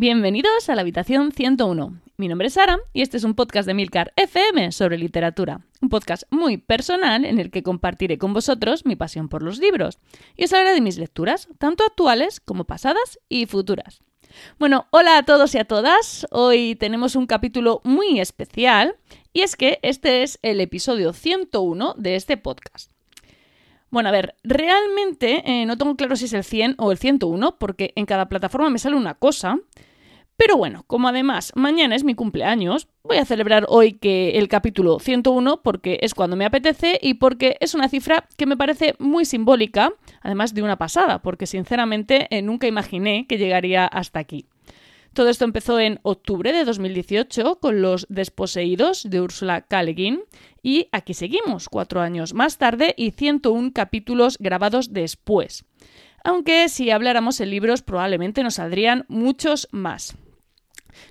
Bienvenidos a la habitación 101. Mi nombre es Sara y este es un podcast de Milcar FM sobre literatura. Un podcast muy personal en el que compartiré con vosotros mi pasión por los libros y os hablaré de mis lecturas, tanto actuales como pasadas y futuras. Bueno, hola a todos y a todas. Hoy tenemos un capítulo muy especial y es que este es el episodio 101 de este podcast. Bueno, a ver, realmente eh, no tengo claro si es el 100 o el 101 porque en cada plataforma me sale una cosa. Pero bueno, como además mañana es mi cumpleaños, voy a celebrar hoy que el capítulo 101 porque es cuando me apetece y porque es una cifra que me parece muy simbólica, además de una pasada, porque sinceramente eh, nunca imaginé que llegaría hasta aquí. Todo esto empezó en octubre de 2018 con Los Desposeídos de Úrsula K. y aquí seguimos, cuatro años más tarde y 101 capítulos grabados después. Aunque si habláramos en libros probablemente nos saldrían muchos más.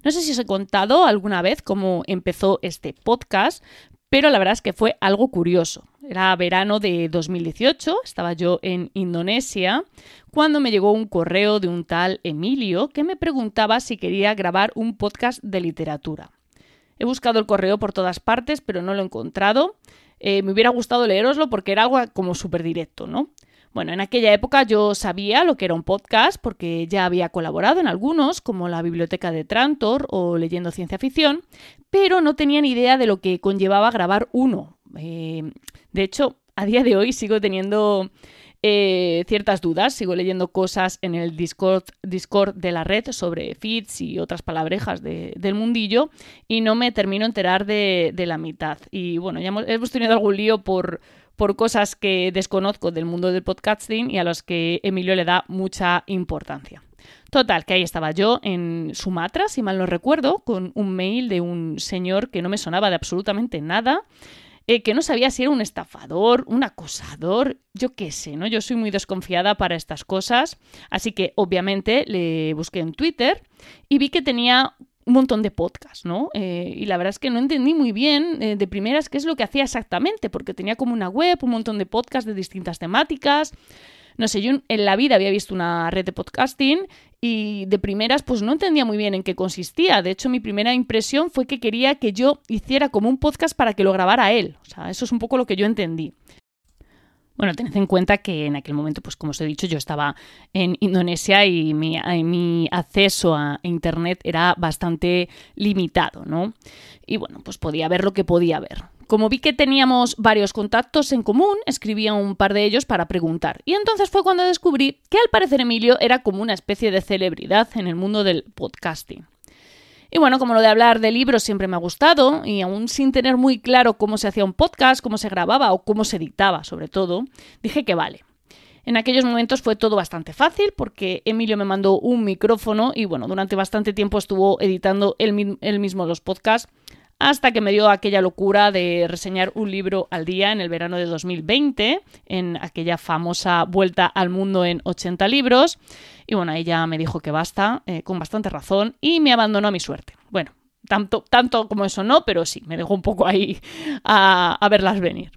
No sé si os he contado alguna vez cómo empezó este podcast, pero la verdad es que fue algo curioso. Era verano de 2018, estaba yo en Indonesia, cuando me llegó un correo de un tal Emilio que me preguntaba si quería grabar un podcast de literatura. He buscado el correo por todas partes, pero no lo he encontrado. Eh, me hubiera gustado leeroslo porque era algo como súper directo, ¿no? Bueno, en aquella época yo sabía lo que era un podcast porque ya había colaborado en algunos, como la Biblioteca de Trantor o Leyendo Ciencia Ficción, pero no tenía ni idea de lo que conllevaba grabar uno. Eh, de hecho, a día de hoy sigo teniendo eh, ciertas dudas, sigo leyendo cosas en el Discord, de la red sobre feeds y otras palabrejas del mundillo y no me termino enterar de, la mitad. Y bueno, ya hemos tenido algún lío por por cosas que desconozco del mundo del podcasting y a los que Emilio le da mucha importancia. Total, que ahí estaba yo en Sumatra, si mal no recuerdo, con un mail de un señor que no me sonaba de absolutamente nada, eh, que no sabía si era un estafador, un acosador, yo qué sé, ¿no? Yo soy muy desconfiada para estas cosas, así que obviamente le busqué en Twitter y vi que tenía un montón de podcasts, ¿no? Eh, y la verdad es que no entendí muy bien eh, de primeras qué es lo que hacía exactamente, porque tenía como una web, un montón de podcasts de distintas temáticas. No sé, yo en la vida había visto una red de podcasting y de primeras pues no entendía muy bien en qué consistía. De hecho, mi primera impresión fue que quería que yo hiciera como un podcast para que lo grabara él. O sea, eso es un poco lo que yo entendí. Bueno, tened en cuenta que en aquel momento, pues como os he dicho, yo estaba en Indonesia y mi, acceso a Internet era bastante limitado, ¿no? Y bueno, pues podía ver lo que podía ver. Como vi que teníamos varios contactos en común, escribí a un par de ellos para preguntar. Y entonces fue cuando descubrí que al parecer Emilio era como una especie de celebridad en el mundo del podcasting. Y bueno, como lo de hablar de libros siempre me ha gustado, y aún sin tener muy claro cómo se hacía un podcast, cómo se grababa o cómo se editaba, sobre todo, dije que vale. En aquellos momentos fue todo bastante fácil porque Emilio me mandó un micrófono y bueno, durante bastante tiempo estuvo editando él, mismo los podcasts hasta que me dio aquella locura de reseñar un libro al día en el verano de 2020, en aquella famosa vuelta al mundo en 80 libros. Y bueno, ella me dijo que basta, eh, con bastante razón, y me abandonó a mi suerte. Bueno, tanto, tanto como eso no, pero sí, me dejó un poco ahí a, verlas venir.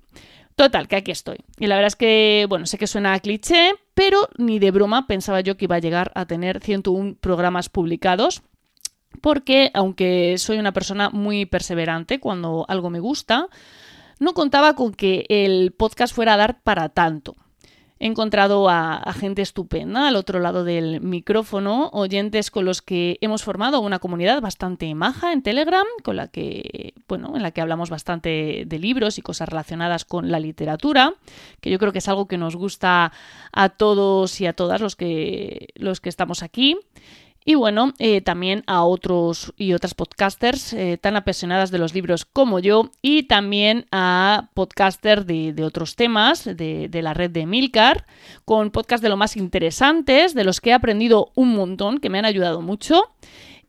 Total, que aquí estoy. Y la verdad es que, bueno, sé que suena a cliché, pero ni de broma pensaba yo que iba a llegar a tener 101 programas publicados. Porque, aunque soy una persona muy perseverante cuando algo me gusta, no contaba con que el podcast fuera a dar para tanto. He encontrado a, gente estupenda al otro lado del micrófono, oyentes con los que hemos formado una comunidad bastante maja en Telegram, con la que, bueno, en la que hablamos bastante de libros y cosas relacionadas con la literatura, que yo creo que es algo que nos gusta a todos y a todas los que, los que estamos aquí. Y bueno, eh, también a otros y otras podcasters eh, tan apasionadas de los libros como yo y también a podcasters de, otros temas de, la red de Milcar, con podcasts de lo más interesantes, de los que he aprendido un montón, que me han ayudado mucho.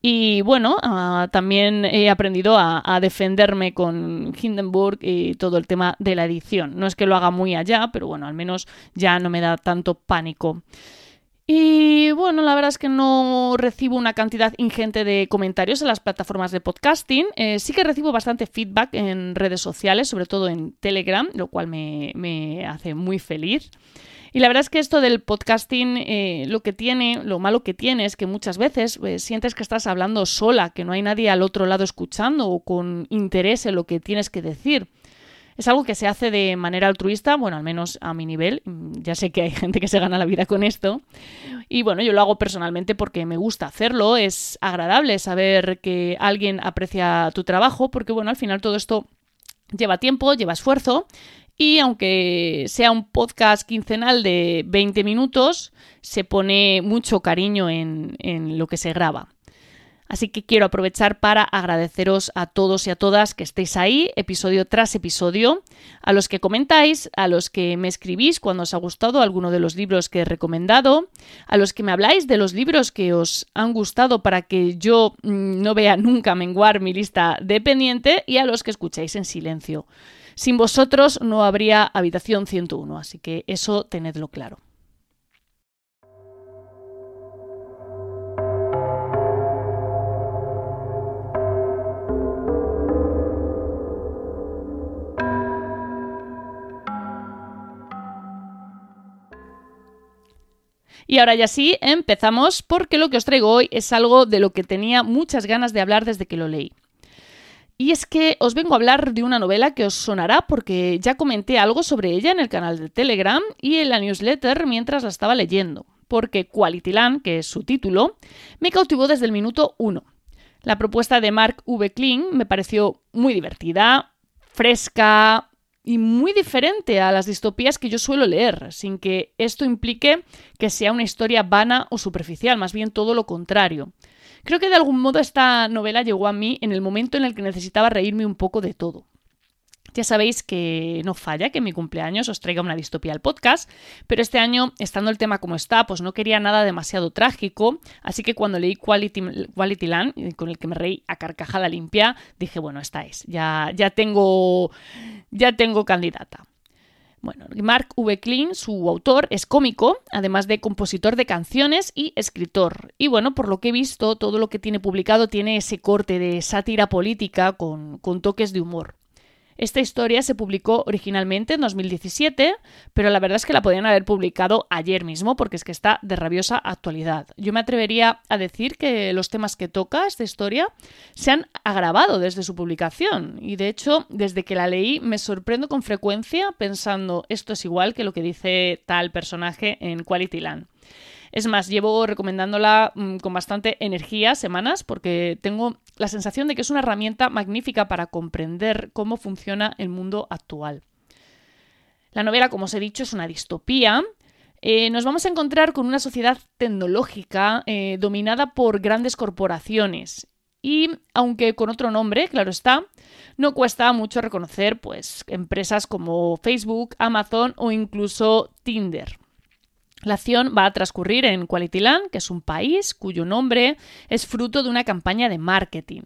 Y bueno, ah, también he aprendido a, a, defenderme con Hindenburg y todo el tema de la edición. No es que lo haga muy allá, pero bueno, al menos ya no me da tanto pánico. Y bueno, la verdad es que no recibo una cantidad ingente de comentarios en las plataformas de podcasting. Eh, sí que recibo bastante feedback en redes sociales, sobre todo en Telegram, lo cual me, hace muy feliz. Y la verdad es que esto del podcasting, eh, lo que tiene, lo malo que tiene es que muchas veces eh, sientes que estás hablando sola, que no hay nadie al otro lado escuchando o con interés en lo que tienes que decir. Es algo que se hace de manera altruista, bueno, al menos a mi nivel. Ya sé que hay gente que se gana la vida con esto. Y bueno, yo lo hago personalmente porque me gusta hacerlo. Es agradable saber que alguien aprecia tu trabajo, porque bueno, al final todo esto lleva tiempo, lleva esfuerzo y aunque sea un podcast quincenal de 20 minutos, se pone mucho cariño en, en lo que se graba. Así que quiero aprovechar para agradeceros a todos y a todas que estéis ahí, episodio tras episodio, a los que comentáis, a los que me escribís cuando os ha gustado alguno de los libros que he recomendado, a los que me habláis de los libros que os han gustado para que yo mm, no vea nunca menguar mi lista de pendiente y a los que escucháis en silencio. Sin vosotros no habría habitación 101, así que eso tenedlo claro. Y ahora ya sí, empezamos porque lo que os traigo hoy es algo de lo que tenía muchas ganas de hablar desde que lo leí. Y es que os vengo a hablar de una novela que os sonará porque ya comenté algo sobre ella en el canal de Telegram y en la newsletter mientras la estaba leyendo, porque Quality Land, que es su título, me cautivó desde el minuto 1. La propuesta de Mark V. Kling me pareció muy divertida, fresca y muy diferente a las distopías que yo suelo leer, sin que esto implique que sea una historia vana o superficial, más bien todo lo contrario. Creo que de algún modo esta novela llegó a mí en el momento en el que necesitaba reírme un poco de todo. Ya sabéis que no falla que en mi cumpleaños os traiga una distopía al podcast, pero este año, estando el tema como está, pues no quería nada demasiado trágico, así que cuando leí Quality, Land, con el que me reí a carcajada limpia, dije, bueno, esta es, ya, ya, tengo, ya tengo candidata. Bueno, Mark V. Klein, su autor, es cómico, además de compositor de canciones y escritor. Y bueno, por lo que he visto, todo lo que tiene publicado tiene ese corte de sátira política con, con toques de humor. Esta historia se publicó originalmente en 2017, pero la verdad es que la podían haber publicado ayer mismo porque es que está de rabiosa actualidad. Yo me atrevería a decir que los temas que toca esta historia se han agravado desde su publicación y de hecho desde que la leí me sorprendo con frecuencia pensando esto es igual que lo que dice tal personaje en Quality Land. Es más, llevo recomendándola mm, con bastante energía semanas porque tengo la sensación de que es una herramienta magnífica para comprender cómo funciona el mundo actual. La novela, como os he dicho, es una distopía. Eh, nos vamos a encontrar con una sociedad tecnológica eh, dominada por grandes corporaciones. Y aunque con otro nombre, claro está, no cuesta mucho reconocer pues, empresas como Facebook, Amazon o incluso Tinder. La acción va a transcurrir en Qualityland, que es un país cuyo nombre es fruto de una campaña de marketing.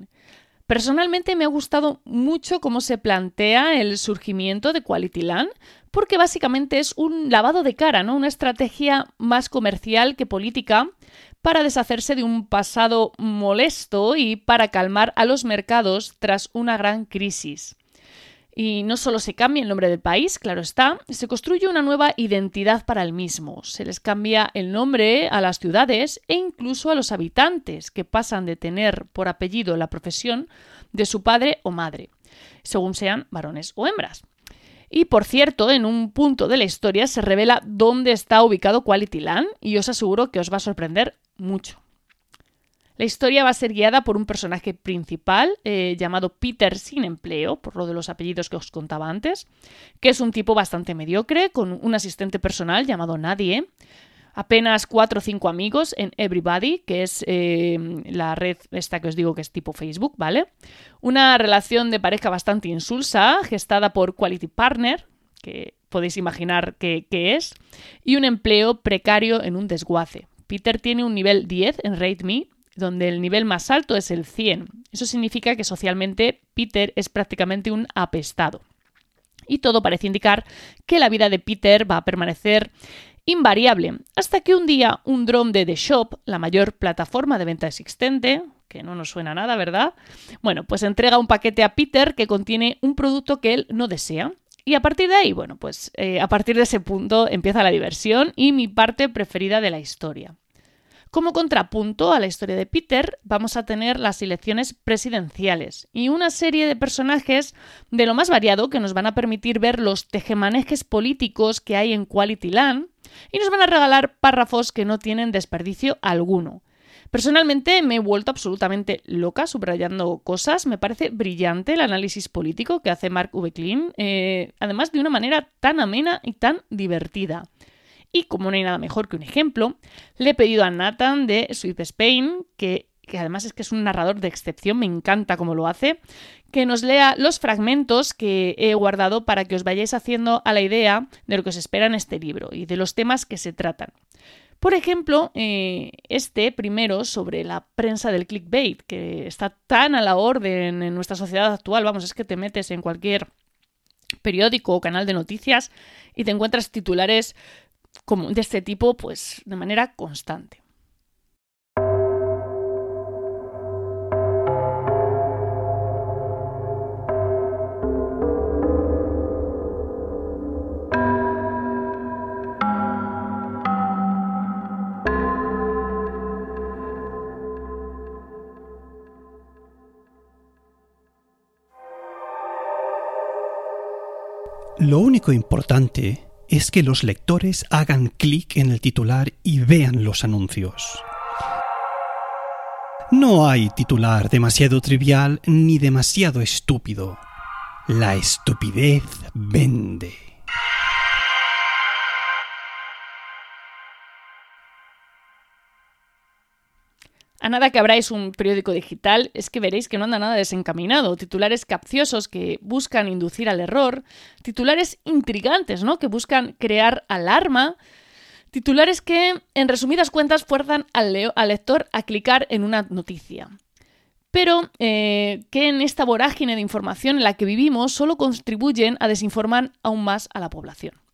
Personalmente me ha gustado mucho cómo se plantea el surgimiento de Qualityland, porque básicamente es un lavado de cara, ¿no? Una estrategia más comercial que política para deshacerse de un pasado molesto y para calmar a los mercados tras una gran crisis. Y no solo se cambia el nombre del país, claro está, se construye una nueva identidad para el mismo. Se les cambia el nombre a las ciudades e incluso a los habitantes, que pasan de tener por apellido la profesión de su padre o madre, según sean varones o hembras. Y por cierto, en un punto de la historia se revela dónde está ubicado Quality Land y os aseguro que os va a sorprender mucho. La historia va a ser guiada por un personaje principal eh, llamado Peter sin empleo, por lo de los apellidos que os contaba antes, que es un tipo bastante mediocre, con un asistente personal llamado Nadie, apenas cuatro o cinco amigos en Everybody, que es eh, la red esta que os digo que es tipo Facebook, ¿vale? Una relación de pareja bastante insulsa, gestada por Quality Partner, que podéis imaginar qué es, y un empleo precario en un desguace. Peter tiene un nivel 10 en Rate Me donde el nivel más alto es el 100. Eso significa que socialmente Peter es prácticamente un apestado. Y todo parece indicar que la vida de Peter va a permanecer invariable, hasta que un día un drone de The Shop, la mayor plataforma de venta existente, que no nos suena nada, ¿verdad? Bueno, pues entrega un paquete a Peter que contiene un producto que él no desea. Y a partir de ahí, bueno, pues eh, a partir de ese punto empieza la diversión y mi parte preferida de la historia. Como contrapunto a la historia de Peter, vamos a tener las elecciones presidenciales y una serie de personajes de lo más variado que nos van a permitir ver los tejemanejes políticos que hay en Quality Land y nos van a regalar párrafos que no tienen desperdicio alguno. Personalmente me he vuelto absolutamente loca subrayando cosas. Me parece brillante el análisis político que hace Mark V. Klein, eh, además de una manera tan amena y tan divertida. Y como no hay nada mejor que un ejemplo, le he pedido a Nathan de Sweet Spain, que, que además es que es un narrador de excepción, me encanta cómo lo hace, que nos lea los fragmentos que he guardado para que os vayáis haciendo a la idea de lo que os espera en este libro y de los temas que se tratan. Por ejemplo, eh, este primero sobre la prensa del clickbait, que está tan a la orden en nuestra sociedad actual, vamos, es que te metes en cualquier periódico o canal de noticias y te encuentras titulares como de este tipo, pues de manera constante. Lo único importante es que los lectores hagan clic en el titular y vean los anuncios. No hay titular demasiado trivial ni demasiado estúpido. La estupidez vende. A nada que abráis un periódico digital es que veréis que no anda nada desencaminado. Titulares capciosos que buscan inducir al error, titulares intrigantes, ¿no? Que buscan crear alarma, titulares que, en resumidas cuentas, fuerzan al, lector a clicar en una noticia. Pero eh, que en esta vorágine de información en la que vivimos solo contribuyen a desinformar aún más a la población.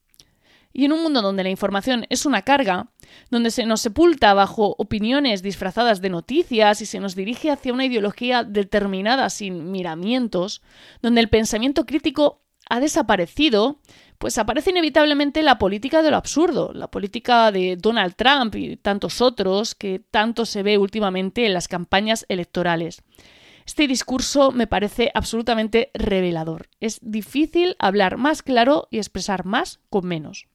Y en un mundo donde la información es una carga, donde se nos sepulta bajo opiniones disfrazadas de noticias y se nos dirige hacia una ideología determinada sin miramientos, donde el pensamiento crítico ha desaparecido, pues aparece inevitablemente la política de lo absurdo, la política de Donald Trump y tantos otros que tanto se ve últimamente en las campañas electorales. Este discurso me parece absolutamente revelador. Es difícil hablar más claro y expresar más con menos.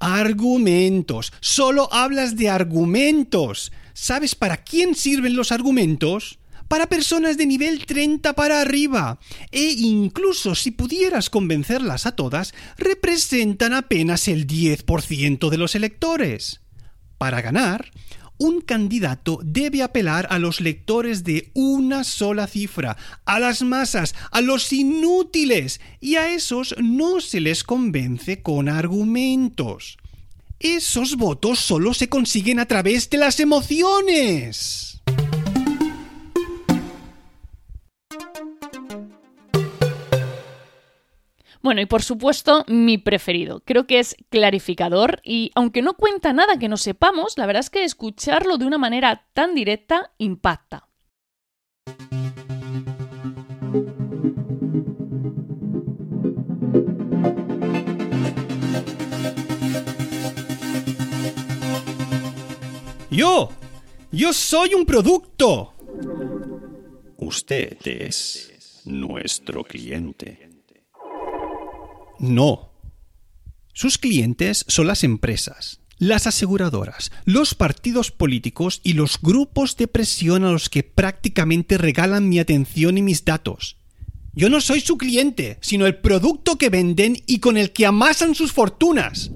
Argumentos. Solo hablas de argumentos. ¿Sabes para quién sirven los argumentos? Para personas de nivel 30 para arriba. E incluso si pudieras convencerlas a todas, representan apenas el 10% de los electores. Para ganar, un candidato debe apelar a los lectores de una sola cifra, a las masas, a los inútiles, y a esos no se les convence con argumentos. Esos votos solo se consiguen a través de las emociones. Bueno, y por supuesto, mi preferido. Creo que es clarificador y aunque no cuenta nada que no sepamos, la verdad es que escucharlo de una manera tan directa impacta. Yo, yo soy un producto. Usted es nuestro cliente. No. Sus clientes son las empresas, las aseguradoras, los partidos políticos y los grupos de presión a los que prácticamente regalan mi atención y mis datos. Yo no soy su cliente, sino el producto que venden y con el que amasan sus fortunas.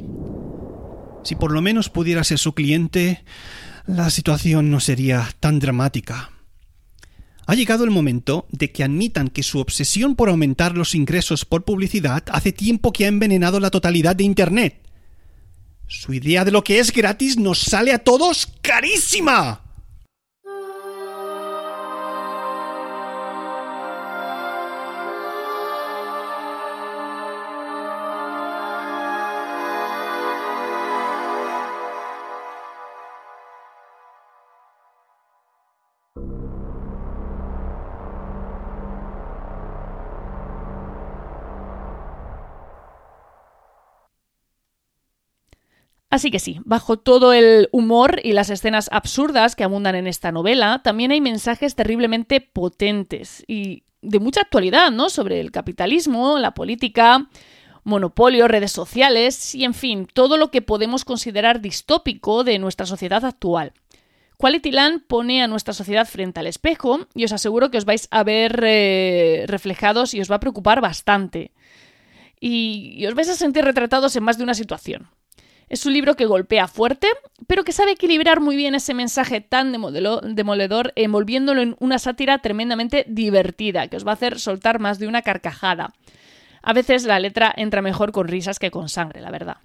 Si por lo menos pudiera ser su cliente, la situación no sería tan dramática. Ha llegado el momento de que admitan que su obsesión por aumentar los ingresos por publicidad hace tiempo que ha envenenado la totalidad de Internet. Su idea de lo que es gratis nos sale a todos carísima. Así que sí, bajo todo el humor y las escenas absurdas que abundan en esta novela, también hay mensajes terriblemente potentes y de mucha actualidad, ¿no? Sobre el capitalismo, la política, monopolio, redes sociales y, en fin, todo lo que podemos considerar distópico de nuestra sociedad actual. Quality Land pone a nuestra sociedad frente al espejo y os aseguro que os vais a ver eh, reflejados y os va a preocupar bastante. y os vais a sentir retratados en más de una situación. Es un libro que golpea fuerte, pero que sabe equilibrar muy bien ese mensaje tan demoledor, envolviéndolo en una sátira tremendamente divertida, que os va a hacer soltar más de una carcajada. A veces la letra entra mejor con risas que con sangre, la verdad.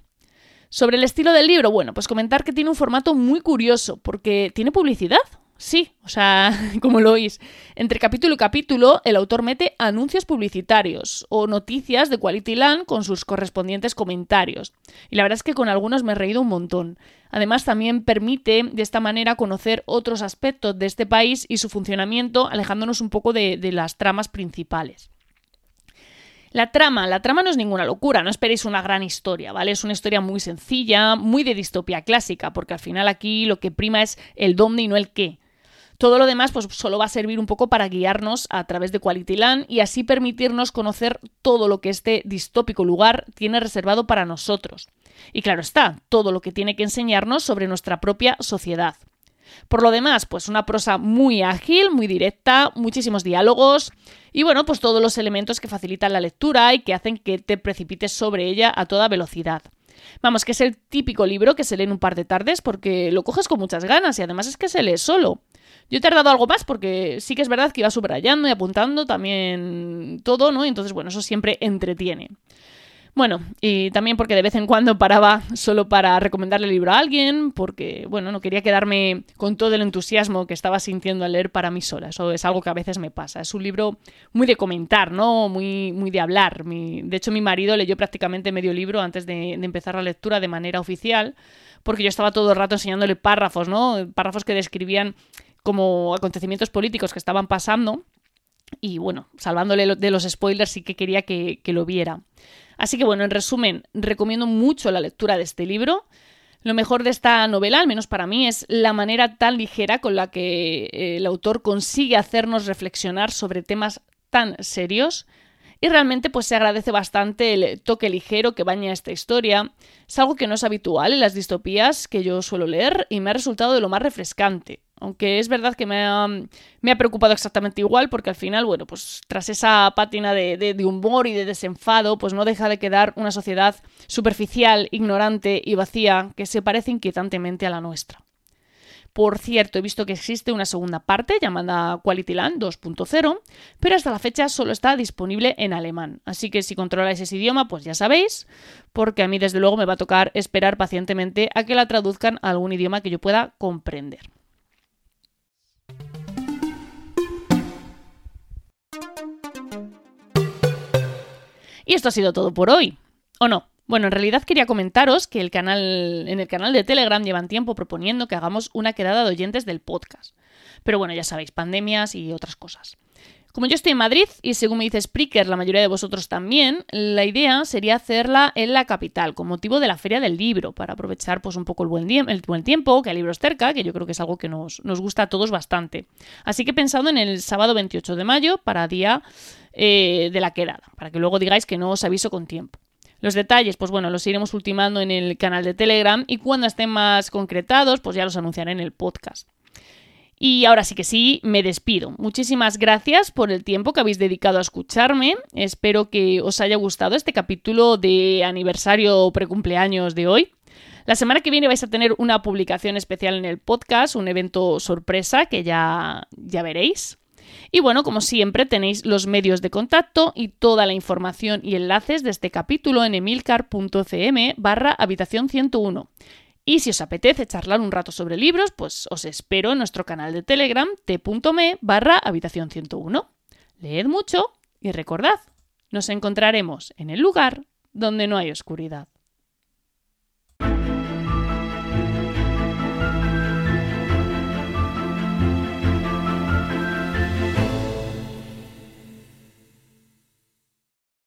Sobre el estilo del libro, bueno, pues comentar que tiene un formato muy curioso, porque tiene publicidad. Sí, o sea, como lo oís. Entre capítulo y capítulo, el autor mete anuncios publicitarios o noticias de Quality Land con sus correspondientes comentarios. Y la verdad es que con algunos me he reído un montón. Además, también permite de esta manera conocer otros aspectos de este país y su funcionamiento, alejándonos un poco de, de las tramas principales. La trama, la trama no es ninguna locura, no esperéis una gran historia, ¿vale? Es una historia muy sencilla, muy de distopía clásica, porque al final aquí lo que prima es el dónde y no el qué. Todo lo demás pues solo va a servir un poco para guiarnos a través de Quality Land y así permitirnos conocer todo lo que este distópico lugar tiene reservado para nosotros. Y claro está, todo lo que tiene que enseñarnos sobre nuestra propia sociedad. Por lo demás, pues una prosa muy ágil, muy directa, muchísimos diálogos y bueno, pues todos los elementos que facilitan la lectura y que hacen que te precipites sobre ella a toda velocidad. Vamos, que es el típico libro que se lee en un par de tardes porque lo coges con muchas ganas y además es que se lee solo. Yo he tardado algo más porque sí que es verdad que iba subrayando y apuntando también todo, ¿no? Y entonces, bueno, eso siempre entretiene. Bueno, y también porque de vez en cuando paraba solo para recomendarle el libro a alguien, porque, bueno, no quería quedarme con todo el entusiasmo que estaba sintiendo al leer para mí sola. Eso es algo que a veces me pasa. Es un libro muy de comentar, ¿no? Muy, muy de hablar. de hecho, mi marido leyó prácticamente medio libro antes de, de empezar la lectura de manera oficial, porque yo estaba todo el rato enseñándole párrafos, ¿no? Párrafos que describían como acontecimientos políticos que estaban pasando. Y bueno, salvándole de los spoilers, sí que quería que, lo viera. Así que bueno, en resumen, recomiendo mucho la lectura de este libro. Lo mejor de esta novela, al menos para mí, es la manera tan ligera con la que eh, el autor consigue hacernos reflexionar sobre temas tan serios. Y realmente pues se agradece bastante el toque ligero que baña esta historia. Es algo que no es habitual en las distopías que yo suelo leer y me ha resultado de lo más refrescante. Aunque es verdad que me ha, preocupado exactamente igual, porque al final, bueno, pues tras esa pátina de, de, humor y de desenfado, pues no deja de quedar una sociedad superficial, ignorante y vacía que se parece inquietantemente a la nuestra. Por cierto, he visto que existe una segunda parte llamada Quality Land 2.0, pero hasta la fecha solo está disponible en alemán. Así que si controláis ese idioma, pues ya sabéis, porque a mí desde luego me va a tocar esperar pacientemente a que la traduzcan a algún idioma que yo pueda comprender. Y esto ha sido todo por hoy. ¿O no? Bueno, en realidad quería comentaros que el canal, en el canal de Telegram llevan tiempo proponiendo que hagamos una quedada de oyentes del podcast. Pero bueno, ya sabéis, pandemias y otras cosas. Como yo estoy en Madrid y según me dice Spreaker, la mayoría de vosotros también, la idea sería hacerla en la capital, con motivo de la Feria del Libro, para aprovechar pues un poco el buen, el tiempo, que hay libros cerca, que yo creo que es algo que nos, nos gusta a todos bastante. Así que he pensado en el sábado 28 de mayo para día eh, de la quedada, para que luego digáis que no os aviso con tiempo. Los detalles, pues bueno, los iremos ultimando en el canal de Telegram y cuando estén más concretados, pues ya los anunciaré en el podcast. Y ahora sí que sí, me despido. Muchísimas gracias por el tiempo que habéis dedicado a escucharme. Espero que os haya gustado este capítulo de aniversario precumpleaños de hoy. La semana que viene vais a tener una publicación especial en el podcast, un evento sorpresa que ya, ya veréis. Y bueno, como siempre, tenéis los medios de contacto y toda la información y enlaces de este capítulo en emilcar.cm barra habitación 101. Y si os apetece charlar un rato sobre libros, pues os espero en nuestro canal de Telegram t.me barra habitación 101. Leed mucho y recordad, nos encontraremos en el lugar donde no hay oscuridad.